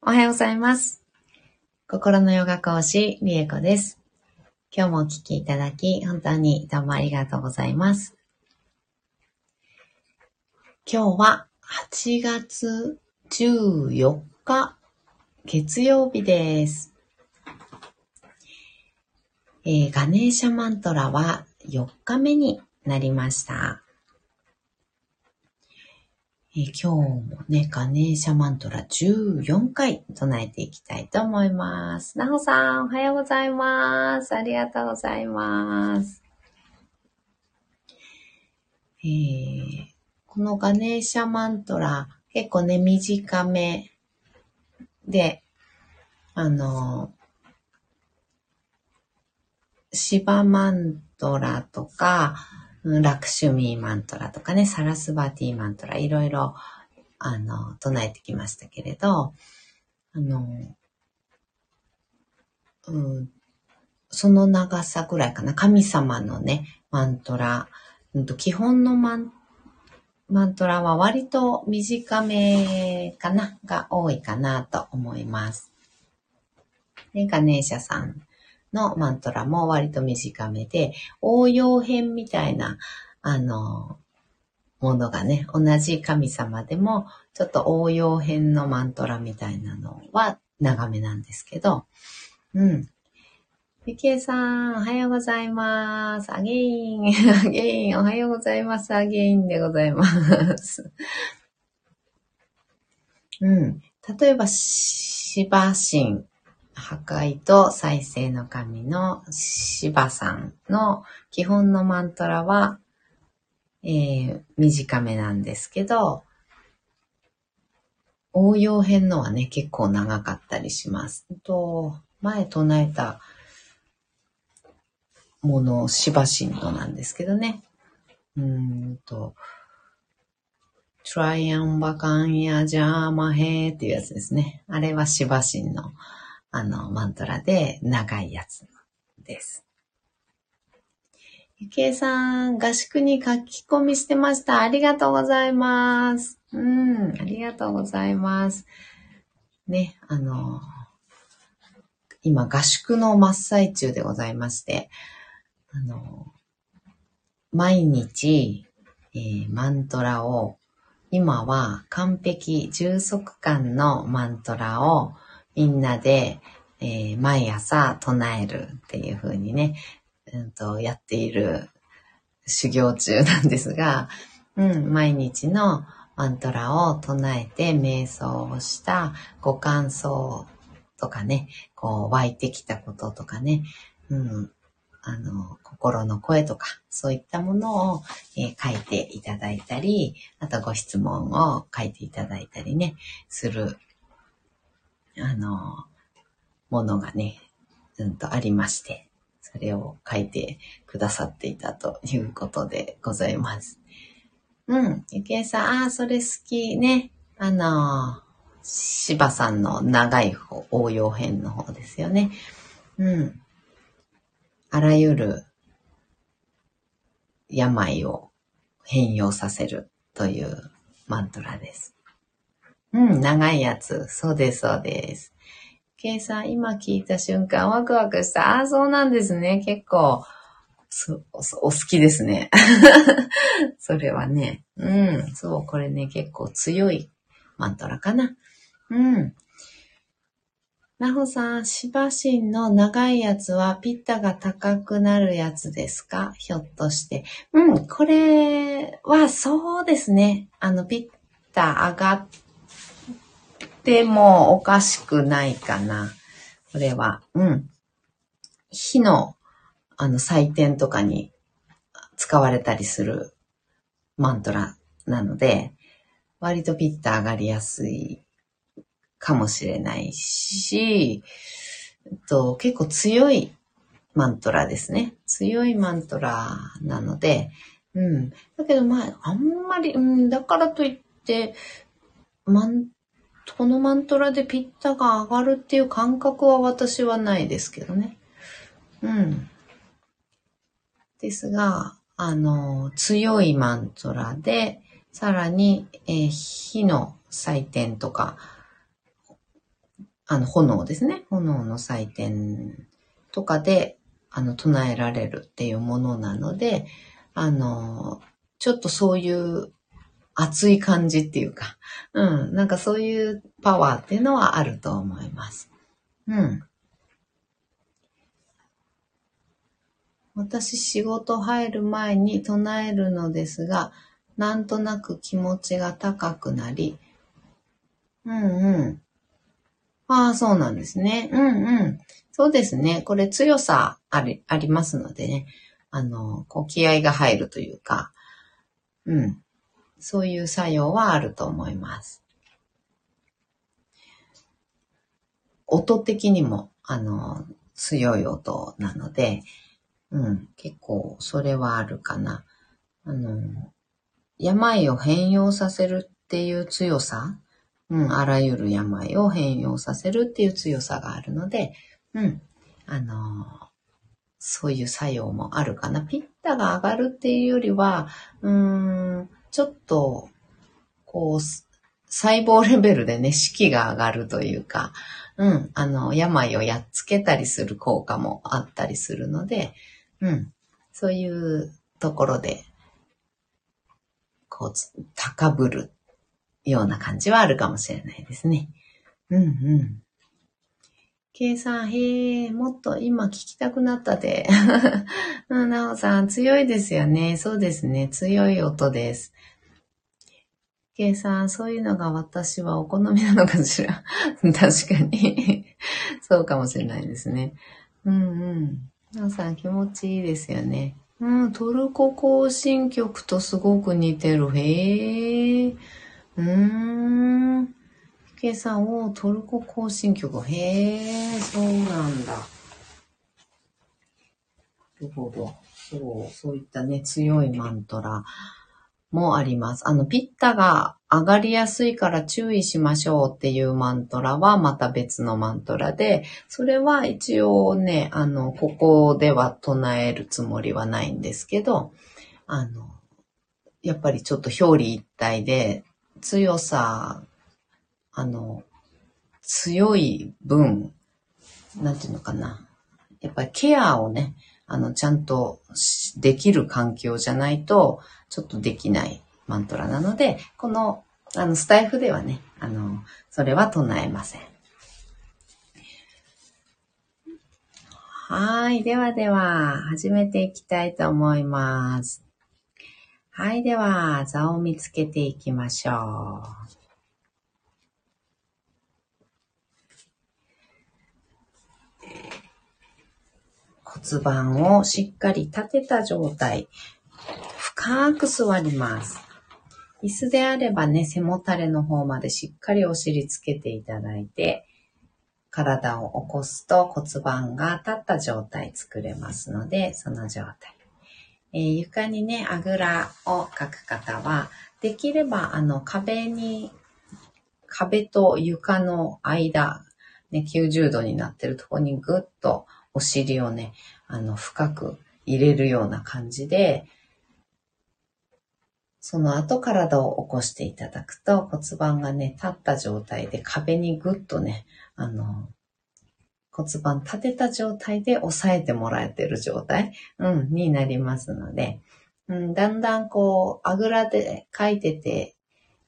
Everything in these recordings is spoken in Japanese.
おはようございます。心のヨガ講師、リエコです。今日もお聞きいただき、本当にどうもありがとうございます。今日は8月14日、月曜日です。えーガネーシャマントラは4日目になりました。えー今日もね、ガネーシャマントラ14回唱えていきたいと思います。なほさん、おはようございます。ありがとうございます。えーこのガネーシャマントラ、結構ね、短めで、あの、シバマントラとか、ラクシュミーマントラとかね、サラスバティーマントラ、いろいろ、あの、唱えてきましたけれど、あの、うん、その長さぐらいかな、神様のね、マントラ、うん基本のマンマントラは割と短めかな、が多いかなと思います。で、ガネーシャさん。のマントラも割と短めで、応用編みたいな、あの、ものがね、同じ神様でも、ちょっと応用編のマントラみたいなのは長めなんですけど、うん。ゆきえさん、おはようございます。 again、again、おはようございます。 again でございます。うん。例えば、シバ神、破壊と再生の神のシバさんの基本のマントラは、えー短めなんですけど、応用編のはね、結構長かったりします。と前唱えたもの、シバ神のなんですけどね。うんと、トライアンバカンヤジャーマヘーっていうやつですね。あれはシバ神のあのマントラで長いやつです。ゆきえさん、合宿に書き込みしてました。ありがとうございます。うん、ありがとうございます。ね、あの、今合宿の真っ最中でございまして、あの、毎日、えーマントラを、今は完璧充足感のマントラをみんなで、えー毎朝唱えるっていう風にね、うんと、やっている修行中なんですが、うん、毎日のマントラを唱えて瞑想をしたご感想とかね、こう湧いてきたこととかね、うん、あの、心の声とか、そういったものを、えー書いていただいたり、あとご質問を書いていただいたりね、する、あの、ものがね、うんとありまして、それを書いてくださっていたということでございます。うん。ゆきえさん、ああ、それ好きね。あのー、芝さんの長い方、応用編の方ですよね。うん。あらゆる病を変容させるというマントラです。うん、長いやつ。そうです、そうです。ケイさん、今聞いた瞬間、ワクワクした。ああ、そうなんですね。結構、お好きですね。それはね。うん、そう、これね、結構強いマントラかな。うん。なほさん、シバシンの長いやつはピッタが高くなるやつですか？ひょっとして。うん、これはそうですね。あの、ピッタ上がってもおかしくないかな。これは。うん。火の、あの、祭典とかに使われたりするマントラなので、割とピッタ上がりやすいかもしれないし、えっと、結構強いマントラですね。強いマントラなので、うん。だけどまあ、あんまり、うん、だからといって、マン、このマントラでピッタが上がるっていう感覚は私はないですけどね。うん。ですが、あの、強いマントラで、さらに、えー火の祭典とかあの、炎ですね。炎の祭典とかで、あの、唱えられるっていうものなので、あの、ちょっとそういう熱い感じっていうか、うん、なんかそういうパワーっていうのはあると思います。うん。私仕事入る前に唱えるのですが、なんとなく気持ちが高くなり、うんうん。ああ、そうなんですね。うんうん。そうですね。これ強さあり、ありますのでね。あの、こう気合が入るというか、うん。そういう作用はあると思います。音的にも、あの、強い音なので、うん、結構それはあるかな。あの、病を変容させるっていう強さ、うん、あらゆる病を変容させるっていう強さがあるので、うん、あの、そういう作用もあるかな。ピッタが上がるっていうよりは、うーん、ちょっと、こう、細胞レベルでね、士気が上がるというか、うん、あの、病をやっつけたりする効果もあったりするので、うん。そういうところで、こう、高ぶるような感じはあるかもしれないですね。うんうん。計算、へえ、もっと今聞きたくなったで。なおさん、強いですよね。そうですね。強い音です。計算、そういうのが私はお好みなのかしら。確かに。そうかもしれないですね。うんうん。皆さん気持ちいいですよね。うん、トルコ行進曲とすごく似てる。へえ。うーん。計算をトルコ行進曲。へえ、そうなんだ。なるほど。そう、そういったね、強いマントラ。もあります。あの、ピッタが上がりやすいから注意しましょうっていうマントラはまた別のマントラで、それは一応ね、あの、ここでは唱えるつもりはないんですけど、あの、やっぱりちょっと表裏一体で強さ、あの、強い分、なんていうのかな。やっぱりケアをね、あの、ちゃんとできる環境じゃないと、ちょっとできないマントラなので、この、あの、スタイフではね、あの、それは唱えません。はい。ではでは、始めていきたいと思います。はい。では、座を見つけていきましょう。骨盤をしっかり立てた状態。深く座ります。椅子であればね、背もたれの方までしっかりお尻つけていただいて、体を起こすと骨盤が立った状態作れますので、その状態。えー、床にね、あぐらをかく方は、できればあの壁に、壁と床の間、ね、90度になってるところにぐっとお尻をね、あの、深く入れるような感じで、その後体を起こしていただくと骨盤がね、立った状態で壁にぐっとね、あの、骨盤立てた状態で押さえてもらえてる状態、うん、になりますので、うん、だんだんこう、あぐらで書いてて、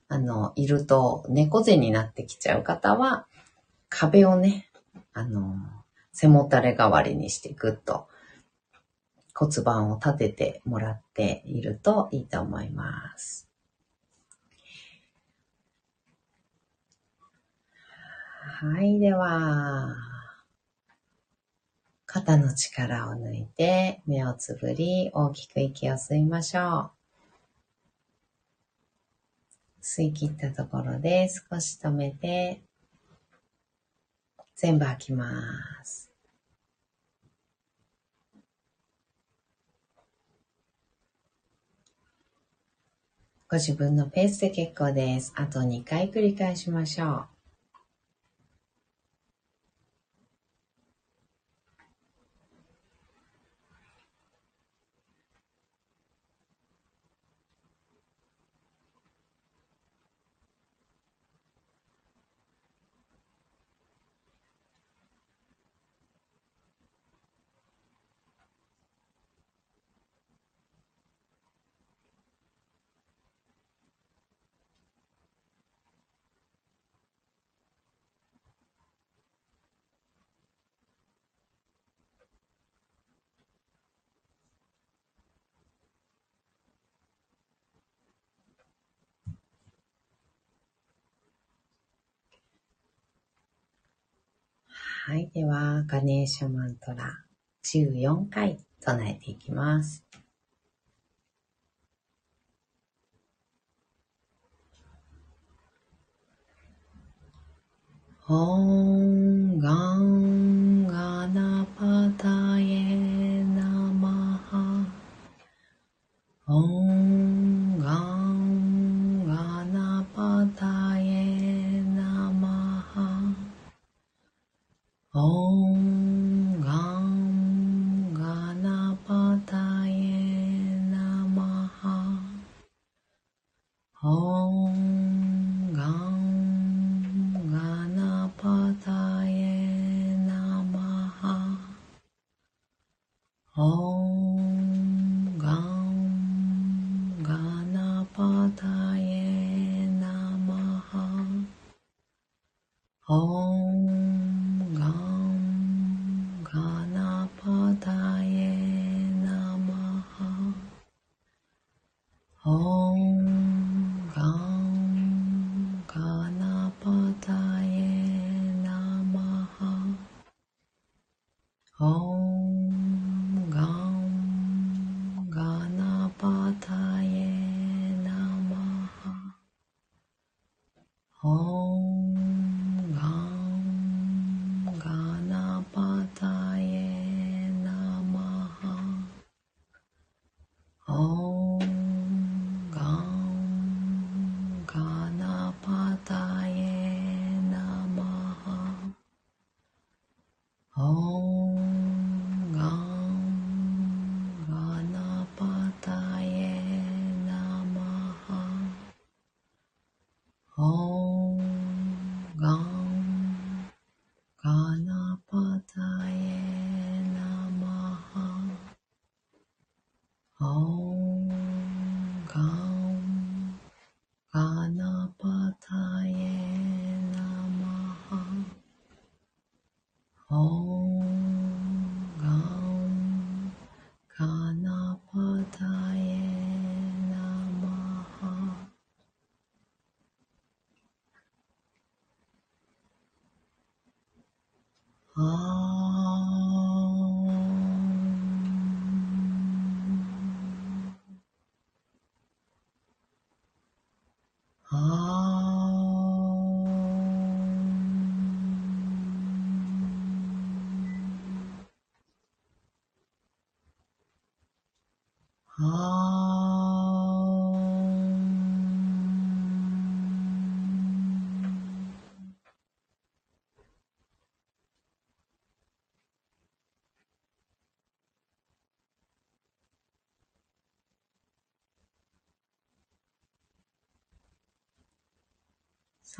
あの、いると猫背になってきちゃう方は、壁をね、あの、背もたれ代わりにしてぐっと骨盤を立ててもらっているといいと思います。はい、では、肩の力を抜いて目をつぶり大きく息を吸いましょう。吸い切ったところで少し止めて全部開きます。ご自分のペースで結構です。あと2回繰り返しましょう。はい。では、ガネーシャマントラ14回唱えていきます。オンガンガ哦。哦。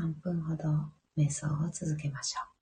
3分ほど瞑想を続けましょう。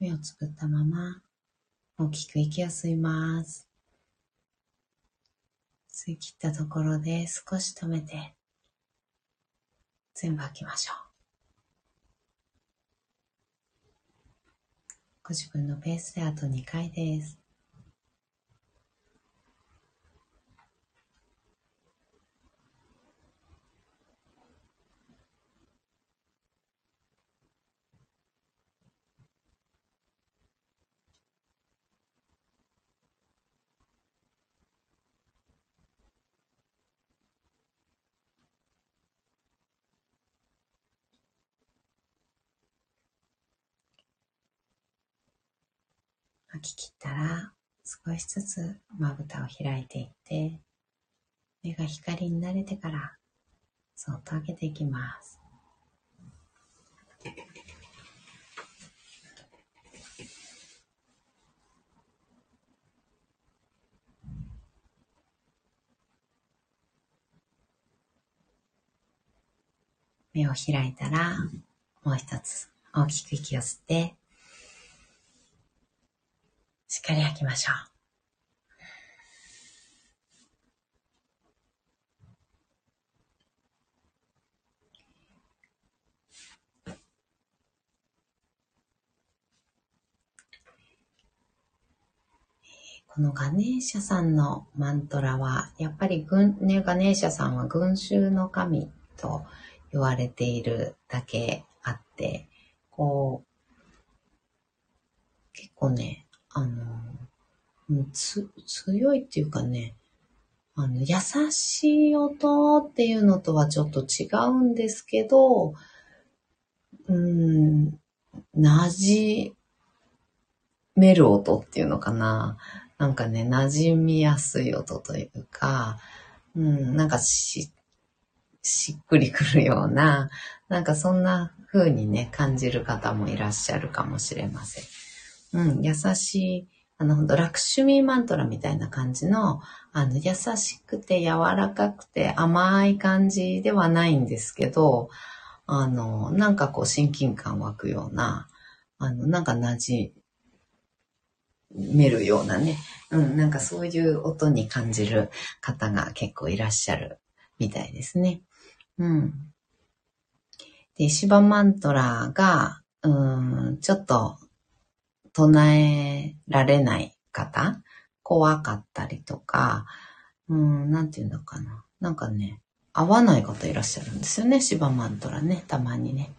目をつぶったまま、大きく息を吸います。吸い切ったところで少し止めて、全部吐きましょう。ご自分のペースであと2回です。吐き切ったら少しずつまぶたを開いていって目が光に慣れてからそっと開けていきます。目を開いたらもう一つ大きく息を吸ってしっかり吐きましょう。このガネーシャさんのマントラは、やっぱり軍、ね、ガネーシャさんは群衆の神と言われているだけあって、こう、結構ね、あの、つ、強いっていうかね、あの、優しい音っていうのとはちょっと違うんですけど、うん、馴染める音っていうのかな。なんかね、馴染みやすい音というか、うん、なんかし、しっくりくるような、なんかそんな風にね、感じる方もいらっしゃるかもしれません。うん、優しい、あの、ほんと、ラクシュミーマントラみたいな感じの、あの、優しくて柔らかくて甘い感じではないんですけど、あの、なんかこう親近感湧くような、あの、なんか馴染めるようなね、うん、なんかそういう音に感じる方が結構いらっしゃるみたいですね。うん。で、シバマントラが、うん、ちょっと唱えられない方、怖かったりとか、うん、なんていうのかな。なんかね、合わない方いらっしゃるんですよね。シバマントラね、たまにね。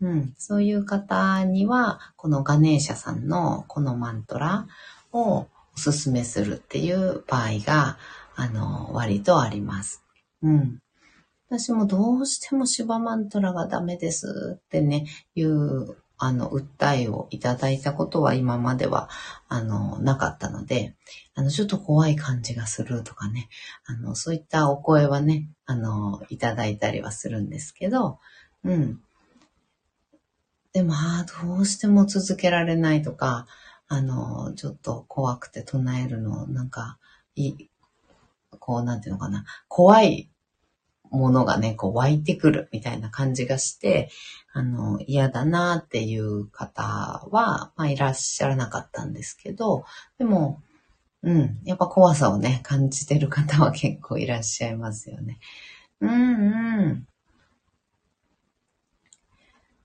うん、そういう方には、このガネーシャさんのこのマントラをおすすめするっていう場合が、あの、割とあります。うん。私もどうしてもシバマントラがダメですってね、いうあの、訴えをいただいたことは今までは、あの、なかったので、あの、ちょっと怖い感じがするとかね、あの、そういったお声はね、あの、いただいたりはするんですけど、うん。でも、ああ、どうしても続けられないとか、あの、ちょっと怖くて唱えるの、なんか、いい、こう、なんていうのかな、怖いものがね、こう湧いてくるみたいな感じがして、あの、嫌だなっていう方は、まあいらっしゃらなかったんですけど、でも、うん、やっぱ怖さをね、感じてる方は結構いらっしゃいますよね。うんうん。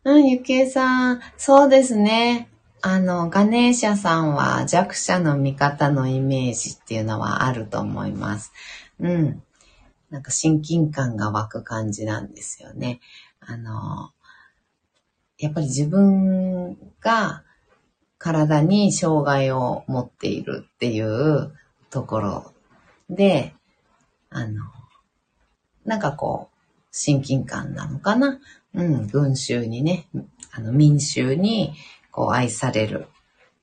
うん、ゆきえさん、そうですね。あの、ガネーシャさんは弱者の味方のイメージっていうのはあると思います。うん。なんか親近感が湧く感じなんですよね。あの、やっぱり自分が体に障害を持っているっていうところで、あの、なんかこう、親近感なのかな？うん、群衆にね、あの、民衆に、こう、愛される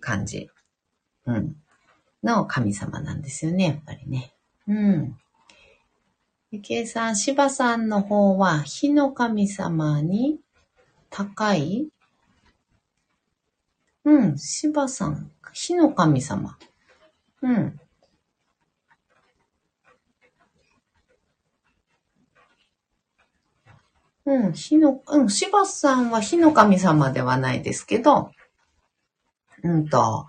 感じ。うん。の神様なんですよね、やっぱりね。うん。ゆきえさん、しばさんの方は、火の神様に高いうん、しばさん、火の神様。うん。うん、火の、うん、しばさんは火の神様ではないですけど、うんと、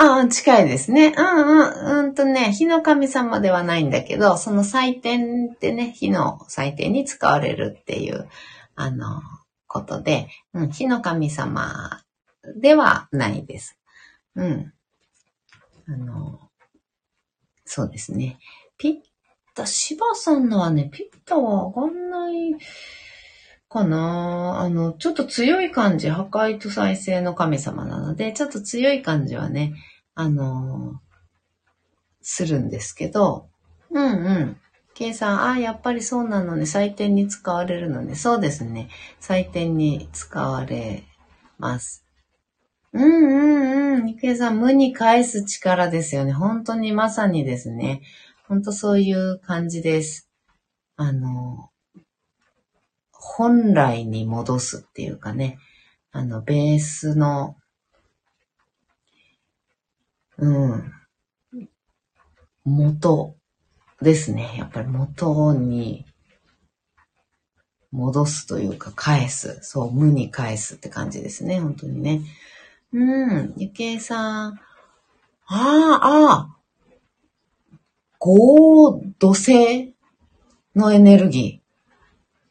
ああ、近いですね。うんうん。うんとね、火の神様ではないんだけど、その祭典ってね、火の祭典に使われるっていう、あの、ことで、うん、火の神様ではないです。うん。あの、そうですね。ピッタ、芝さんのはね、ピッタは上がんないかなあの、ちょっと強い感じ、破壊と再生の神様なので、ちょっと強い感じはね、あのするんですけど、うんうん。計算、ああ、やっぱりそうなのね。採点に使われるのね。そうですね。採点に使われます。うんうんうん。計算、無に返す力ですよね。本当にまさにですね。本当そういう感じです。あの、本来に戻すっていうかね。あの、ベースの、うん、元ですね。やっぱり元に戻すというか返す。そう、無に返すって感じですね。本当にね。うん。ゆけいさん。ああ、ああ。合土星のエネルギー。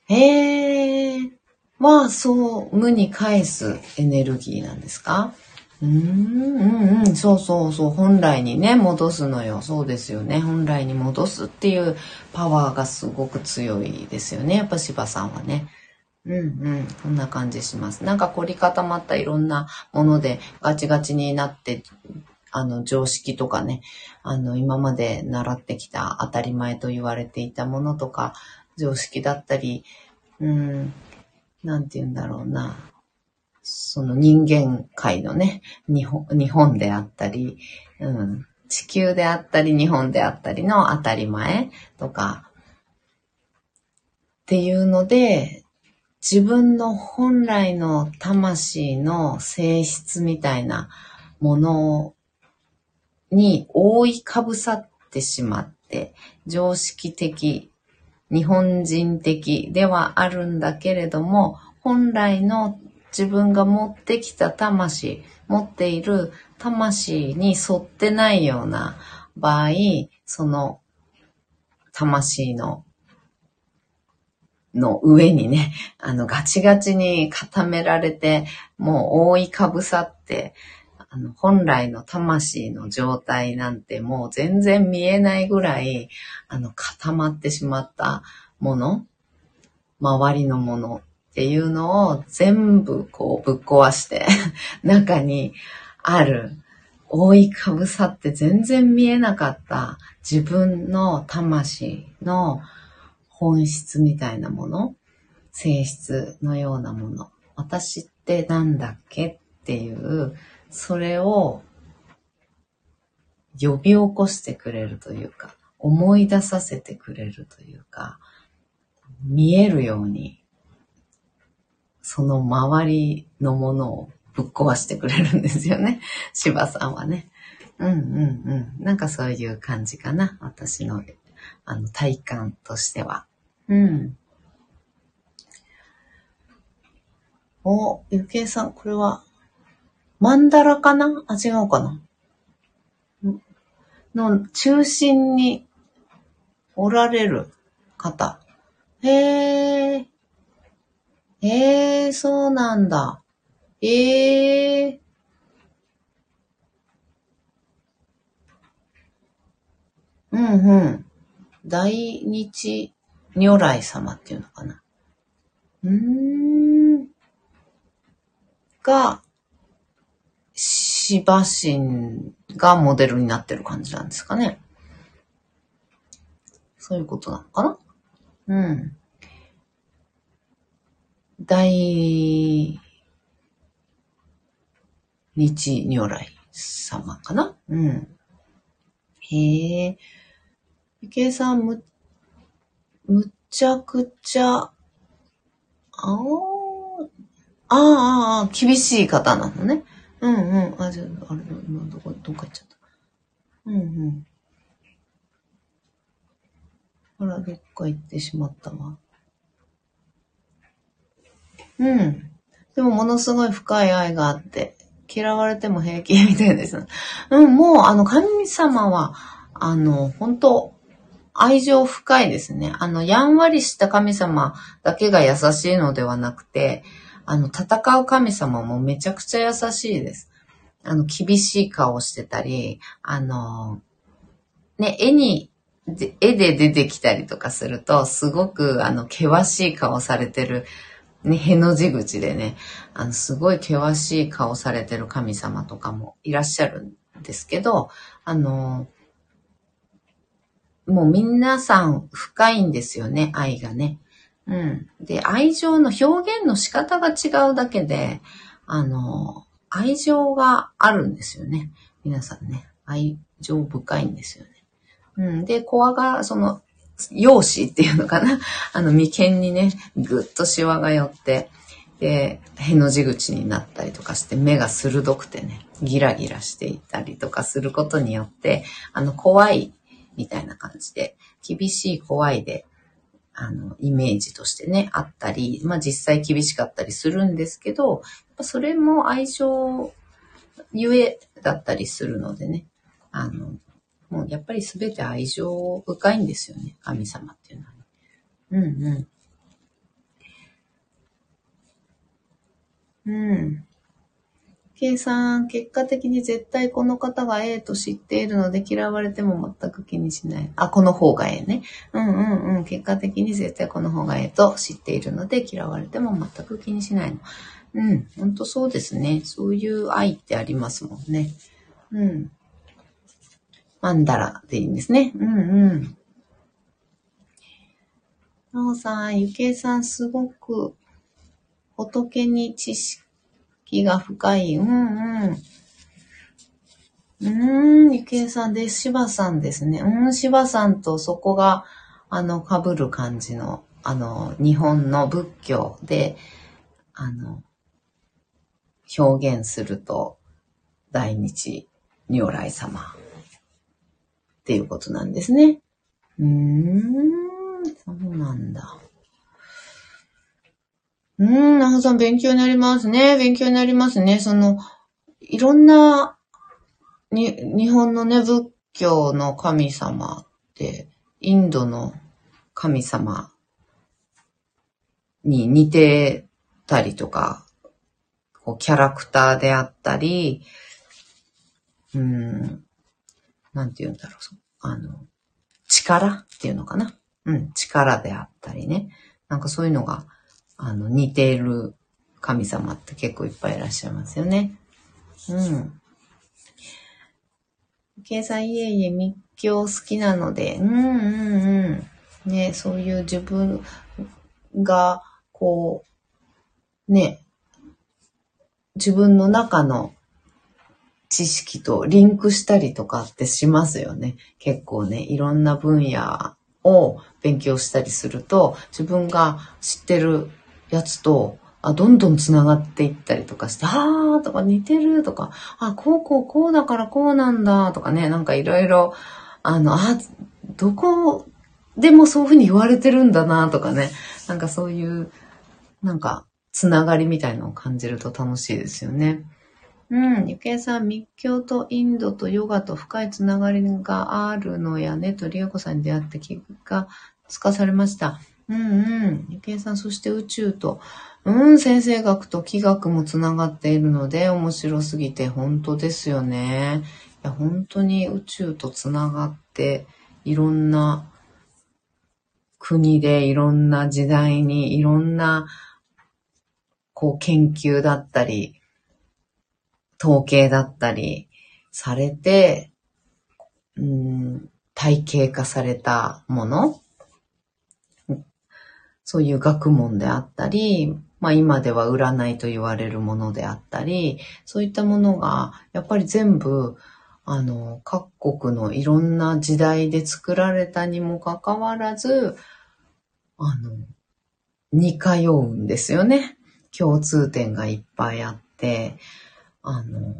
へえ。は、そう、無に返すエネルギーなんですか？うん、うん、うん、そうそうそう、本来にね、戻すのよ。そうですよね。本来に戻すっていうパワーがすごく強いですよね。やっぱ芝さんはね。うんうん、こんな感じします。なんか凝り固まったいろんなものでガチガチになって、あの、常識とかね、あの、今まで習ってきた当たり前と言われていたものとか、常識だったり、うん、なんて言うんだろうな。その人間界のね、日本、日本であったり、うん、地球であったり、日本であったりの当たり前とか、っていうので、自分の本来の魂の性質みたいなものに覆いかぶさってしまって、常識的、日本人的ではあるんだけれども、本来の自分が持ってきた魂、持っている魂に沿ってないような場合、その魂のの上にね、あの、ガチガチに固められて、もう覆いかぶさって、あの、本来の魂の状態なんてもう全然見えないぐらい、あの、固まってしまったもの、周りのものっていうのを全部こうぶっ壊して 中にある覆いかぶさって全然見えなかった自分の魂の本質みたいなもの、性質のようなもの、私ってなんだっけっていう、それを呼び起こしてくれるというか、思い出させてくれるというか、見えるようにその周りのものをぶっ壊してくれるんですよね。芝さんはね。うんうんうん。なんかそういう感じかな。私の、あの、体感としては。うん。お、ゆけいさん、これは、マンダラかな？あ、違うかな？の中心におられる方。へえ。ええー、そうなんだ。ええー。うんうん。大日如来様っていうのかな。うーん。が、芝神がモデルになってる感じなんですかね。そういうことなのかな？うん。大日如来様かな？うん。へえ。池江さん、む、むちゃくちゃ、ああ、ああ、厳しい方なのね。うんうん。あ、じゃあ、あれ、どこ、どっか行っちゃった。うんうん。あら、どっか行ってしまったわ。うん。でもものすごい深い愛があって、嫌われても平気みたいです。うん、もうあの神様は、あの、本当愛情深いですね。あの、やんわりした神様だけが優しいのではなくて、あの、戦う神様もめちゃくちゃ優しいです。あの、厳しい顔してたり、あの、ね、絵に、絵で出てきたりとかすると、すごく、あの、険しい顔されてる、ね、への字口でね、あの、すごい険しい顔されてる神様とかもいらっしゃるんですけど、あの、もう皆さん深いんですよね、愛がね。うん。で、愛情の表現の仕方が違うだけで、あの、愛情があるんですよね。皆さんね。愛情深いんですよね。うん。で、コアが、その、容姿っていうのかな。あの、眉間にね、ぐっとシワが寄って、で、への字口になったりとかして、目が鋭くてね、ギラギラしていたりとかすることによって、あの、怖いみたいな感じで、厳しい怖いで、あの、イメージとしてね、あったり、まあ実際厳しかったりするんですけど、それも愛情ゆえだったりするのでね、あの、もうやっぱり全て愛情深いんですよね、神様っていうのは、うんうん。うん。計算、結果的に絶対この方が A と知っているので嫌われても全く気にしない。あ、この方が A ね。うんうんうん。結果的に絶対この方が A と知っているので嫌われても全く気にしないの。うん。ほんとそうですね。そういう愛ってありますもんね。うん。マンダラでいいんですね。うんうん。なおさん、ゆけいさん、すごく仏に知識気が深い。うんうん。うーん、ゆきえさんで、しばさんですね。うん、しばさんとそこが、あの、被る感じの、あの、日本の仏教で、あの、表現すると、大日如来様っていうことなんですね。うーん、そうなんだ。うん、なほさん、勉強になりますね。勉強になりますね。その、いろんな、に、日本のね、仏教の神様って、インドの神様に似てたりとか、こうキャラクターであったり、うん、なんて言うんだろう、あの、力っていうのかな。うん、力であったりね。なんかそういうのがあの、似ている神様って結構いっぱいいらっしゃいますよね。うん。計算いえいえ密教好きなので、うんうんうん。ね、そういう自分が、こう、ね、自分の中の知識とリンクしたりとかってしますよね。結構ね、いろんな分野を勉強したりすると、自分が知ってるやつと、あ、どんどん繋がっていったりとかして、あーとか似てるとか、あ、こうこうこうだからこうなんだとかね、なんかいろいろ、あの、あ、どこでもそういうふうに言われてるんだなとかね、なんかそういう、なんか、つながりみたいのを感じると楽しいですよね。うん。ゆけいさん、密教とインドとヨガと深いつながりがあるのやね、とりやこさんに出会って気がつかされました。うんうん。ゆけいさん、そして宇宙と、うん、先生学と気学もつながっているので面白すぎて本当ですよね。いや、本当に宇宙とつながっていろんな国でいろんな時代にいろんなこう研究だったり、統計だったりされて、うん、体系化されたものそういう学問であったり、まあ今では占いと言われるものであったり、そういったものがやっぱり全部あの各国のいろんな時代で作られたにもかかわらず、あの、似通うんですよね。共通点がいっぱいあって、あの、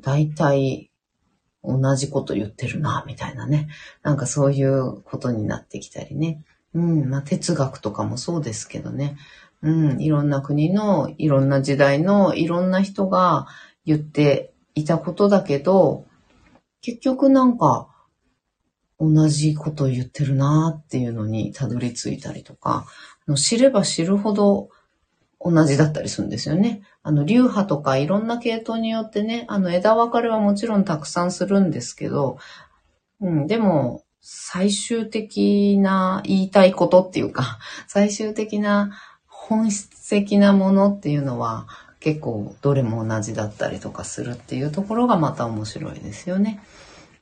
大体同じこと言ってるな、みたいなね。なんかそういうことになってきたりね。うん、まあ哲学とかもそうですけどね。うん、いろんな国のいろんな時代のいろんな人が言っていたことだけど、結局なんか同じこと言ってるなっていうのにたどり着いたりとか、知れば知るほど同じだったりするんですよね。あの、流派とかいろんな系統によってね、あの、枝分かれはもちろんたくさんするんですけど、うん、でも、最終的な言いたいことっていうか、最終的な本質的なものっていうのは、結構どれも同じだったりとかするっていうところがまた面白いですよね。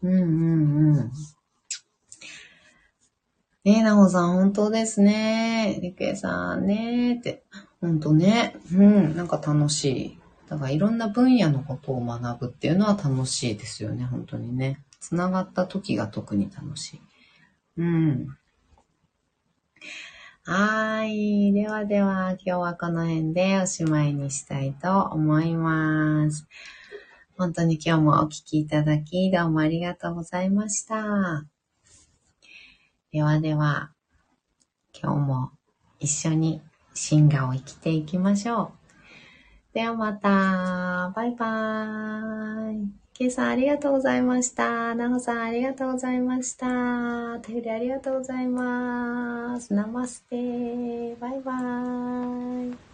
うんうんうん。ねえ、なほさん、本当ですね。りくえさんねって。本当ね。うん、なんか楽しい。だからいろんな分野のことを学ぶっていうのは楽しいですよね、本当にね。つながった時が特に楽しい。うん。はい。ではでは、今日はこの辺でおしまいにしたいと思います。本当に今日もお聴きいただき、どうもありがとうございました。ではでは、今日も一緒に進化を生きていきましょう。ではまた、バイバーイ。ケイさんありがとうございました。なほさんありがとうございました。お便りありがとうございます。ナマステ。バイバーイ。